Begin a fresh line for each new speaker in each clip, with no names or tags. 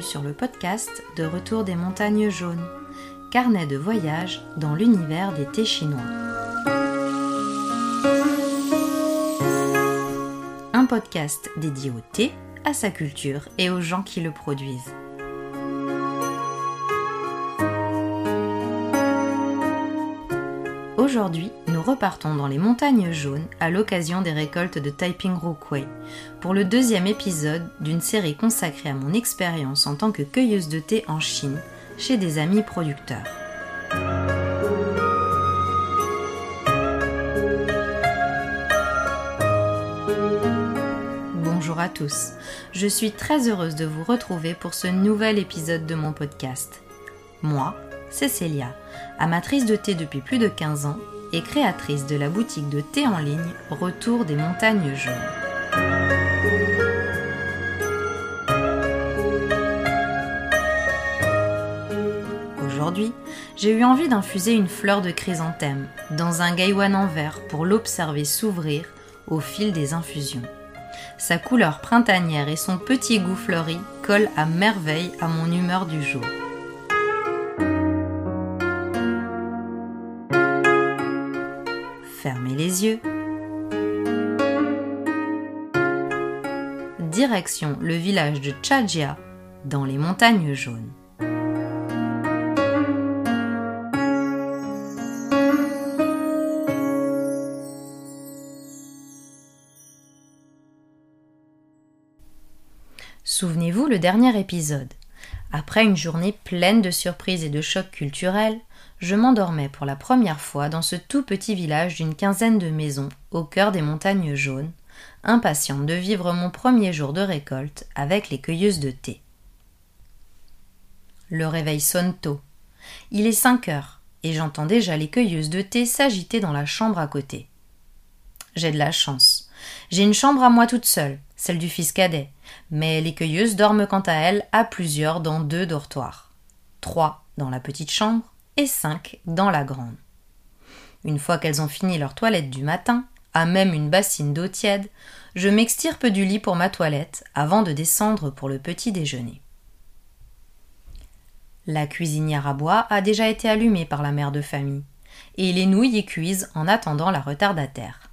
sur le podcast de Retour des montagnes jaunes, carnet de voyage dans l'univers des thés chinois. Un podcast dédié au thé, à sa culture et aux gens qui le produisent. Aujourd'hui, nous repartons dans les montagnes jaunes à l'occasion des récoltes de Taiping Rokway pour le deuxième épisode d'une série consacrée à mon expérience en tant que cueilleuse de thé en Chine chez des amis producteurs. Bonjour à tous, je suis très heureuse de vous retrouver pour ce nouvel épisode de mon podcast. Moi, c'est Célia, amatrice de thé depuis plus de 15 ans et créatrice de la boutique de thé en ligne Retour des montagnes jaunes. Aujourd'hui, j'ai eu envie d'infuser une fleur de chrysanthème dans un gaïwan en verre pour l'observer s'ouvrir au fil des infusions. Sa couleur printanière et son petit goût fleuri collent à merveille à mon humeur du jour. Direction le village de Chajia, dans les montagnes jaunes. Souvenez-vous le dernier épisode. Après une journée pleine de surprises et de chocs culturels, je m'endormais pour la première fois dans ce tout petit village d'une quinzaine de maisons au cœur des montagnes jaunes, impatiente de vivre mon premier jour de récolte avec les cueilleuses de thé. Le réveil sonne tôt. Il est cinq heures et j'entends déjà les cueilleuses de thé s'agiter dans la chambre à côté. J'ai de la chance. J'ai une chambre à moi toute seule, celle du fils cadet, mais les cueilleuses dorment quant à elles à plusieurs dans deux dortoirs. Trois dans la petite chambre et cinq dans la grande. Une fois qu'elles ont fini leur toilette du matin, à même une bassine d'eau tiède, je m'extirpe du lit pour ma toilette avant de descendre pour le petit déjeuner. La cuisinière à bois a déjà été allumée par la mère de famille, et les nouilles y cuisent en attendant la retardataire.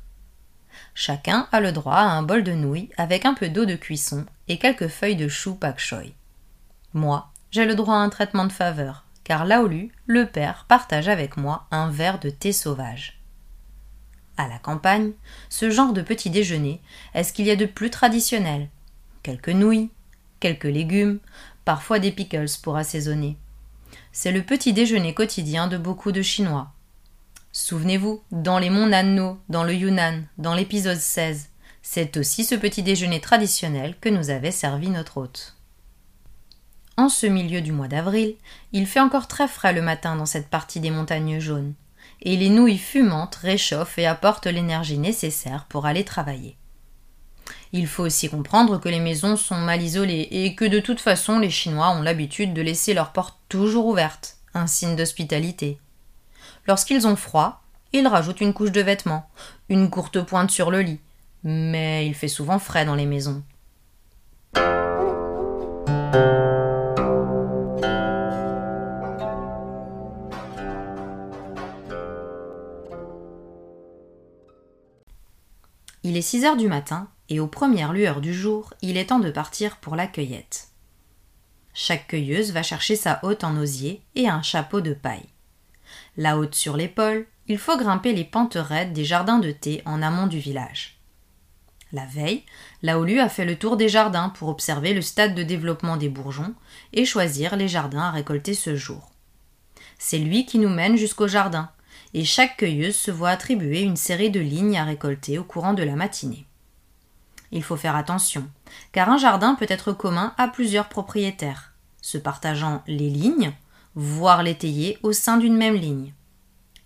Chacun a le droit à un bol de nouilles avec un peu d'eau de cuisson et quelques feuilles de chou pak choy. Moi, j'ai le droit à un traitement de faveur, car Laolu, le père, partage avec moi un verre de thé sauvage. À la campagne, ce genre de petit déjeuner est ce qu'il y a de plus traditionnel? Quelques nouilles, quelques légumes, parfois des pickles pour assaisonner. C'est le petit déjeuner quotidien de beaucoup de Chinois. Souvenez-vous, dans les monts Nanno, dans le Yunnan, dans l'épisode 16, c'est aussi ce petit déjeuner traditionnel que nous avait servi notre hôte. En ce milieu du mois d'avril, il fait encore très frais le matin dans cette partie des montagnes jaunes, et les nouilles fumantes réchauffent et apportent l'énergie nécessaire pour aller travailler. Il faut aussi comprendre que les maisons sont mal isolées et que de toute façon les Chinois ont l'habitude de laisser leurs portes toujours ouvertes, un signe d'hospitalité. Lorsqu'ils ont froid, ils rajoutent une couche de vêtements, une courte pointe sur le lit, mais il fait souvent frais dans les maisons. Il est six heures du matin, et aux premières lueurs du jour, il est temps de partir pour la cueillette. Chaque cueilleuse va chercher sa hotte en osier et un chapeau de paille. La haute sur l'épaule, il faut grimper les pentes raides des jardins de thé en amont du village. La veille, Laolu a fait le tour des jardins pour observer le stade de développement des bourgeons et choisir les jardins à récolter ce jour. C'est lui qui nous mène jusqu'au jardin, et chaque cueilleuse se voit attribuer une série de lignes à récolter au courant de la matinée. Il faut faire attention, car un jardin peut être commun à plusieurs propriétaires, se partageant les lignes, voire l'étayer au sein d'une même ligne.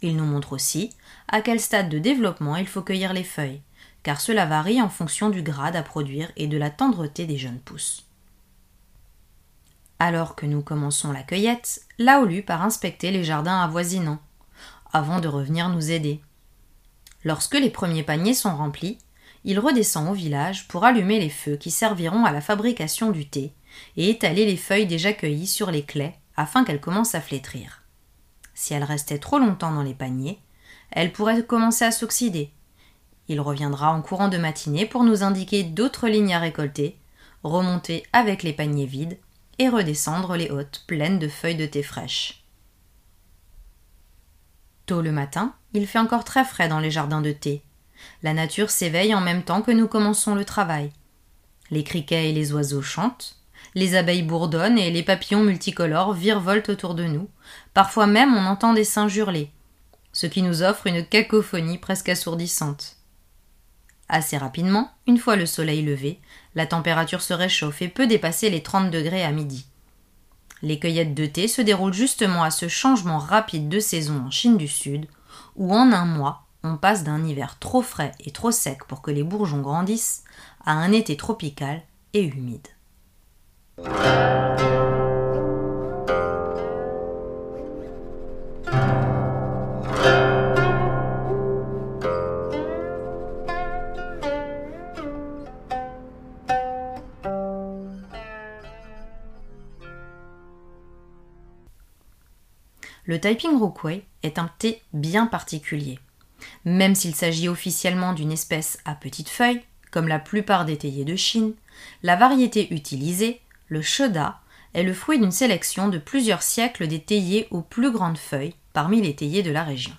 Il nous montre aussi à quel stade de développement il faut cueillir les feuilles, car cela varie en fonction du grade à produire et de la tendreté des jeunes pousses. Alors que nous commençons la cueillette, Laolu part inspecter les jardins avoisinants, avant de revenir nous aider. Lorsque les premiers paniers sont remplis, il redescend au village pour allumer les feux qui serviront à la fabrication du thé et étaler les feuilles déjà cueillies sur les claies afin qu'elles commencent à flétrir. Si elles restaient trop longtemps dans les paniers, elles pourraient commencer à s'oxyder. Il reviendra en courant de matinée pour nous indiquer d'autres lignes à récolter, remonter avec les paniers vides et redescendre les hautes pleines de feuilles de thé fraîches. Tôt le matin, il fait encore très frais dans les jardins de thé. La nature s'éveille en même temps que nous commençons le travail. Les criquets et les oiseaux chantent, les abeilles bourdonnent et les papillons multicolores virevoltent autour de nous. Parfois même on entend des singes hurler, ce qui nous offre une cacophonie presque assourdissante. Assez rapidement, une fois le soleil levé, la température se réchauffe et peut dépasser les 30 degrés à midi. Les cueillettes de thé se déroulent justement à ce changement rapide de saison en Chine du Sud, où en un mois, on passe d'un hiver trop frais et trop sec pour que les bourgeons grandissent à un été tropical et humide. Le Taiping Rokwei est un thé bien particulier. Même s'il s'agit officiellement d'une espèce à petites feuilles, comme la plupart des théiers de Chine, la variété utilisée, le Sheda, est le fruit d'une sélection de plusieurs siècles des théiers aux plus grandes feuilles parmi les théiers de la région.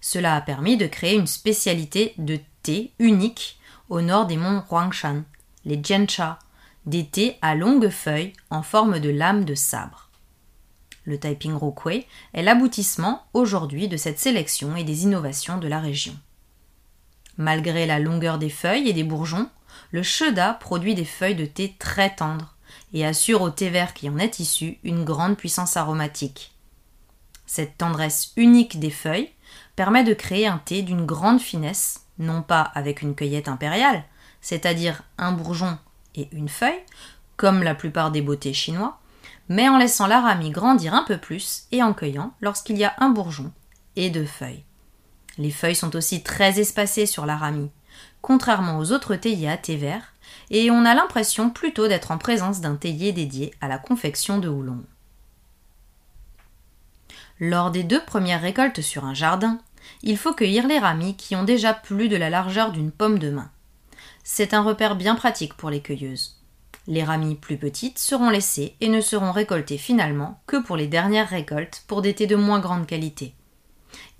Cela a permis de créer une spécialité de thé unique au nord des monts Huangshan, les Jiancha, des thés à longues feuilles en forme de lame de sabre. Le Taiping Rokwei est l'aboutissement aujourd'hui de cette sélection et des innovations de la région. Malgré la longueur des feuilles et des bourgeons, le Sheda produit des feuilles de thé très tendres et assure au thé vert qui en est issu une grande puissance aromatique. Cette tendresse unique des feuilles permet de créer un thé d'une grande finesse, non pas avec une cueillette impériale, c'est-à-dire un bourgeon et une feuille, comme la plupart des beautés chinois, mais en laissant l'aramie grandir un peu plus et en cueillant lorsqu'il y a un bourgeon et deux feuilles. Les feuilles sont aussi très espacées sur l'aramie, contrairement aux autres théiers à thé vert, et on a l'impression plutôt d'être en présence d'un théier dédié à la confection de houblon. Lors des deux premières récoltes sur un jardin, il faut cueillir les ramis qui ont déjà plus de la largeur d'une pomme de main. C'est un repère bien pratique pour les cueilleuses. Les ramis plus petites seront laissées et ne seront récoltées finalement que pour les dernières récoltes pour des thés de moins grande qualité.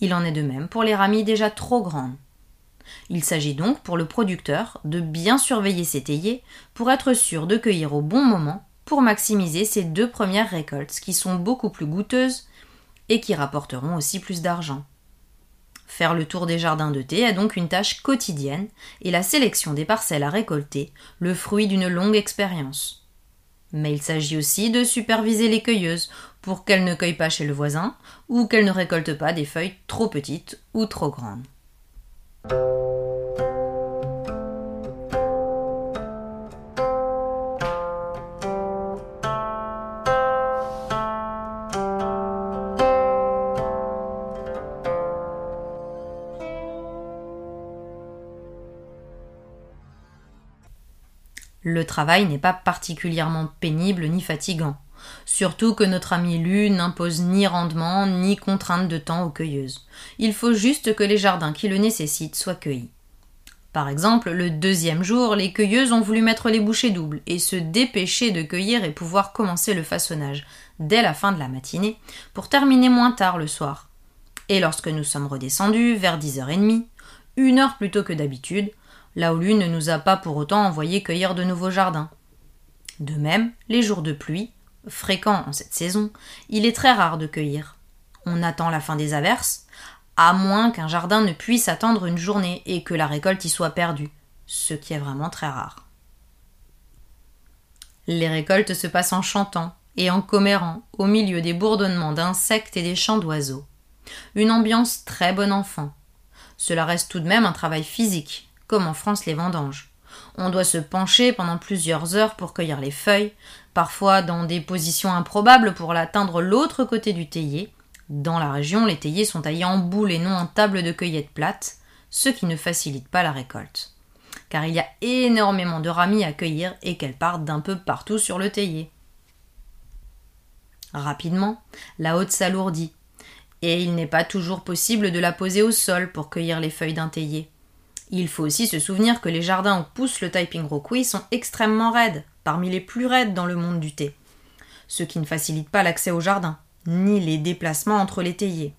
Il en est de même pour les ramis déjà trop grandes. Il s'agit donc pour le producteur de bien surveiller ses théiers pour être sûr de cueillir au bon moment pour maximiser ces deux premières récoltes qui sont beaucoup plus goûteuses et qui rapporteront aussi plus d'argent. Faire le tour des jardins de thé est donc une tâche quotidienne et la sélection des parcelles à récolter, le fruit d'une longue expérience. Mais il s'agit aussi de superviser les cueilleuses pour qu'elles ne cueillent pas chez le voisin ou qu'elles ne récoltent pas des feuilles trop petites ou trop grandes. Le travail n'est pas particulièrement pénible ni fatigant. Surtout que notre ami Lu n'impose ni rendement ni contrainte de temps aux cueilleuses. Il faut juste que les jardins qui le nécessitent soient cueillis. Par exemple, le deuxième jour, les cueilleuses ont voulu mettre les bouchées doubles et se dépêcher de cueillir et pouvoir commencer le façonnage dès la fin de la matinée pour terminer moins tard le soir. Et lorsque nous sommes redescendus vers 10h30, une heure plus tôt que d'habitude, lui ne nous a pas pour autant envoyé cueillir de nouveaux jardins. De même, les jours de pluie, fréquents en cette saison, il est très rare de cueillir. On attend la fin des averses, à moins qu'un jardin ne puisse attendre une journée et que la récolte y soit perdue, ce qui est vraiment très rare. Les récoltes se passent en chantant et en commérant au milieu des bourdonnements d'insectes et des chants d'oiseaux. Une ambiance très bon enfant. Cela reste tout de même un travail physique, comme en France les vendanges. On doit se pencher pendant plusieurs heures pour cueillir les feuilles, parfois dans des positions improbables pour l'atteindre l'autre côté du théier. Dans la région, les théiers sont taillés en boule et non en table de cueillette plate, ce qui ne facilite pas la récolte. car il y a énormément de ramis à cueillir et qu'elles partent d'un peu partout sur le théier. Rapidement, la haute s'alourdit, et il n'est pas toujours possible de la poser au sol pour cueillir les feuilles d'un théier. Il faut aussi se souvenir que les jardins où pousse le Taiping Rokui sont extrêmement raides, parmi les plus raides dans le monde du thé, ce qui ne facilite pas l'accès au jardin, ni les déplacements entre les théiers.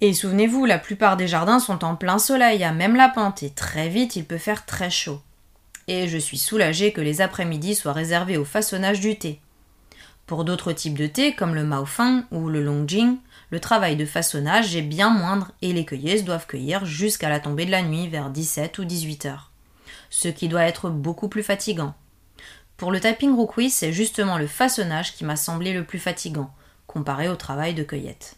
Et souvenez-vous, la plupart des jardins sont en plein soleil, à même la pente, et très vite il peut faire très chaud. Et je suis soulagée que les après-midi soient réservés au façonnage du thé. Pour d'autres types de thé, comme le Maofeng ou le Longjing, le travail de façonnage est bien moindre et les cueilleuses doivent cueillir jusqu'à la tombée de la nuit vers 17 ou 18 heures. Ce qui doit être beaucoup plus fatigant. Pour le Taiping Rukui, c'est justement le façonnage qui m'a semblé le plus fatigant, comparé au travail de cueillette.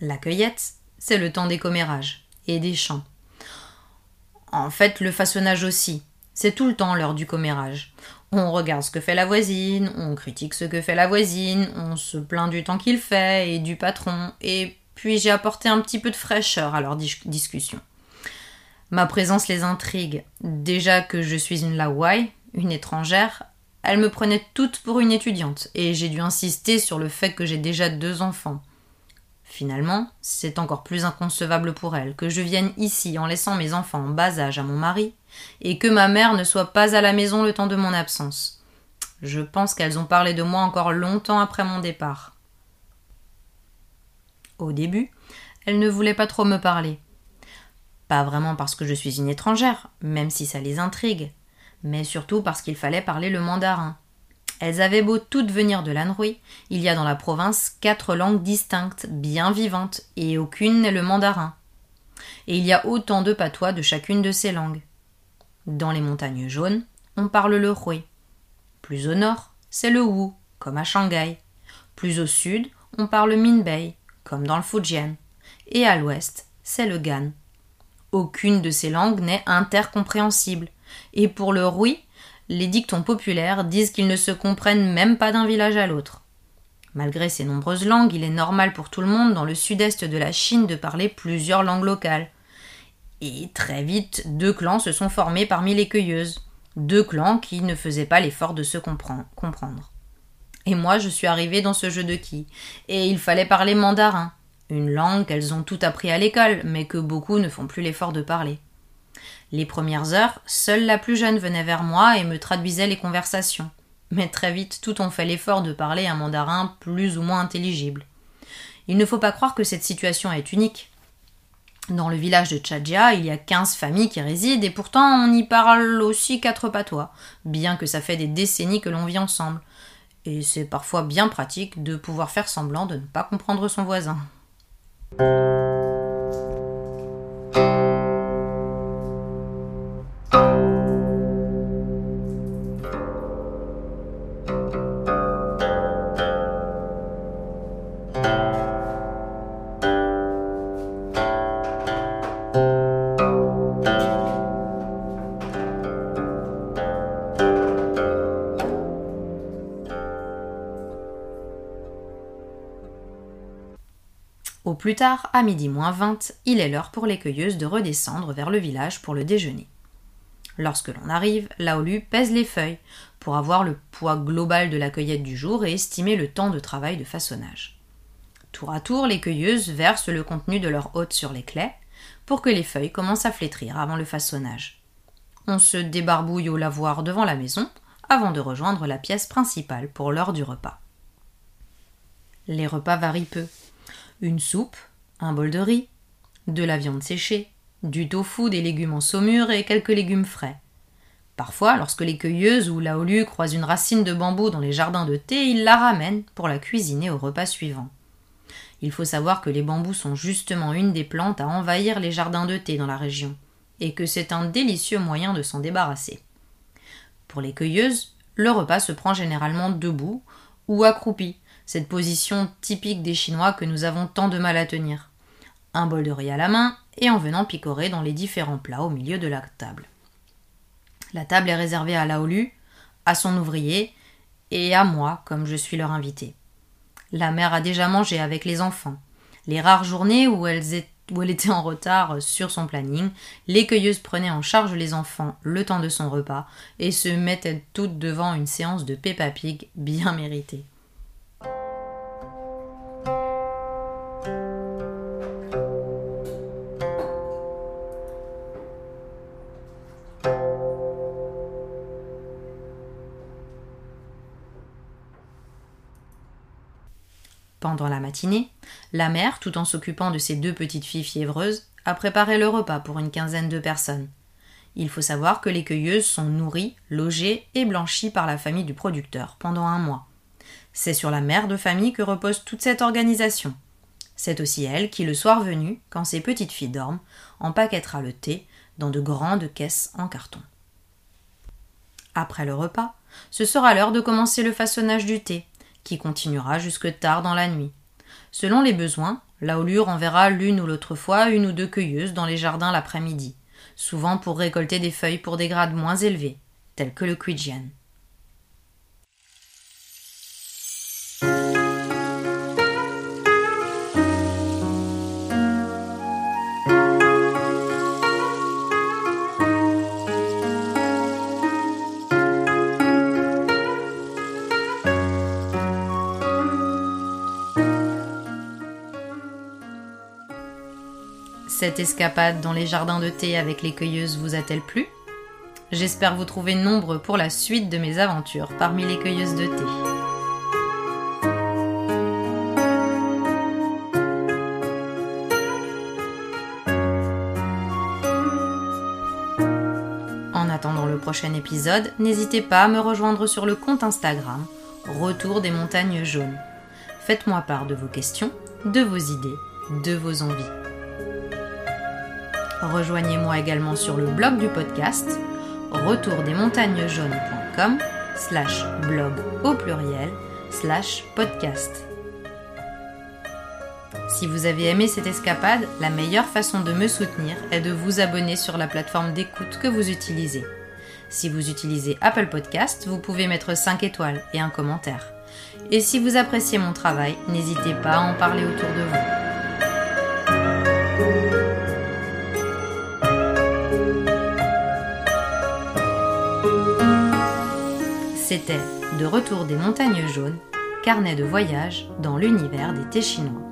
La cueillette, c'est le temps des commérages et des chants. En fait, le façonnage aussi. C'est tout le temps l'heure du commérage. On regarde ce que fait la voisine, on critique ce que fait la voisine, on se plaint du temps qu'il fait et du patron, et puis j'ai apporté un petit peu de fraîcheur à leur discussion. Ma présence les intrigue. Déjà que je suis une Lawai, une étrangère, elles me prenaient toutes pour une étudiante, et j'ai dû insister sur le fait que j'ai déjà deux enfants. Finalement, c'est encore plus inconcevable pour elle que je vienne ici en laissant mes enfants en bas âge à mon mari, et que ma mère ne soit pas à la maison le temps de mon absence. Je pense qu'elles ont parlé de moi encore longtemps après mon départ. Au début, elles ne voulaient pas trop me parler. Pas vraiment parce que je suis une étrangère, même si ça les intrigue, mais surtout parce qu'il fallait parler le mandarin. Elles avaient beau toutes venir de l'Anhui, il y a dans la province quatre langues distinctes, bien vivantes, et aucune n'est le mandarin. Et il y a autant de patois de chacune de ces langues. Dans les montagnes jaunes, on parle le hui. Plus au nord, c'est le wu, comme à Shanghai. Plus au sud, on parle minbei, comme dans le Fujian. Et à l'ouest, c'est le gan. Aucune de ces langues n'est intercompréhensible. Et pour le hui, les dictons populaires disent qu'ils ne se comprennent même pas d'un village à l'autre. Malgré ces nombreuses langues, il est normal pour tout le monde dans le sud-est de la Chine de parler plusieurs langues locales. Et très vite, deux clans se sont formés parmi les cueilleuses. Deux clans qui ne faisaient pas l'effort de se comprendre. Et moi, je suis arrivée dans ce jeu de qui Et il fallait parler mandarin, une langue qu'elles ont tout appris à l'école, mais que beaucoup ne font plus l'effort de parler. Les premières heures, seule la plus jeune venait vers moi et me traduisait les conversations. Mais très vite, tout ont fait l'effort de parler un mandarin plus ou moins intelligible. Il ne faut pas croire que cette situation est unique. Dans le village de Tchadja, il y a quinze familles qui résident et pourtant on y parle aussi quatre patois, bien que ça fait des décennies que l'on vit ensemble. Et c'est parfois bien pratique de pouvoir faire semblant de ne pas comprendre son voisin. Plus tard, à midi moins vingt, il est l'heure pour les cueilleuses de redescendre vers le village pour le déjeuner. Lorsque l'on arrive, Laolu pèse les feuilles pour avoir le poids global de la cueillette du jour et estimer le temps de travail de façonnage. Tour à tour, les cueilleuses versent le contenu de leur hôte sur les claies pour que les feuilles commencent à flétrir avant le façonnage. On se débarbouille au lavoir devant la maison avant de rejoindre la pièce principale pour l'heure du repas. Les repas varient peu une soupe, un bol de riz, de la viande séchée, du tofu, des légumes en saumure et quelques légumes frais. Parfois, lorsque les cueilleuses ou la Laolu croisent une racine de bambou dans les jardins de thé, ils la ramènent pour la cuisiner au repas suivant. Il faut savoir que les bambous sont justement une des plantes à envahir les jardins de thé dans la région, et que c'est un délicieux moyen de s'en débarrasser. Pour les cueilleuses, le repas se prend généralement debout ou accroupi, cette position typique des Chinois que nous avons tant de mal à tenir. Un bol de riz à la main et en venant picorer dans les différents plats au milieu de la table. La table est réservée à Laolu, à son ouvrier et à moi, comme je suis leur invité. La mère a déjà mangé avec les enfants. Les rares journées où, elle était en retard sur son planning, les cueilleuses prenaient en charge les enfants le temps de son repas et se mettaient toutes devant une séance de Peppa Pig bien méritée. Pendant la matinée, la mère, tout en s'occupant de ses deux petites filles fiévreuses, a préparé le repas pour une quinzaine de personnes. Il faut savoir que les cueilleuses sont nourries, logées et blanchies par la famille du producteur pendant un mois. C'est sur la mère de famille que repose toute cette organisation. C'est aussi elle qui, le soir venu, quand ses petites filles dorment, empaquettera le thé dans de grandes caisses en carton. Après le repas, ce sera l'heure de commencer le façonnage du thé, qui continuera jusque tard dans la nuit. Selon les besoins, la Houlure enverra l'une ou l'autre fois une ou deux cueilleuses dans les jardins l'après-midi, souvent pour récolter des feuilles pour des grades moins élevés, tels que le Quidjian. Cette escapade dans les jardins de thé avec les cueilleuses vous a-t-elle plu? J'espère vous trouver nombreux pour la suite de mes aventures parmi les cueilleuses de thé. En attendant le prochain épisode, n'hésitez pas à me rejoindre sur le compte Instagram Retour des montagnes jaunes. Faites-moi part de vos questions, de vos idées, de vos envies. Rejoignez-moi également sur le blog du podcast retourdesmontagnesjaunes.com slash blog au pluriel slash podcast. Si vous avez aimé cette escapade, la meilleure façon de me soutenir est de vous abonner sur la plateforme d'écoute que vous utilisez. Si vous utilisez Apple Podcast, vous pouvez mettre 5 étoiles et un commentaire. Et si vous appréciez mon travail, n'hésitez pas à en parler autour de vous. C'était De retour des montagnes jaunes, carnet de voyage dans l'univers des thés chinois.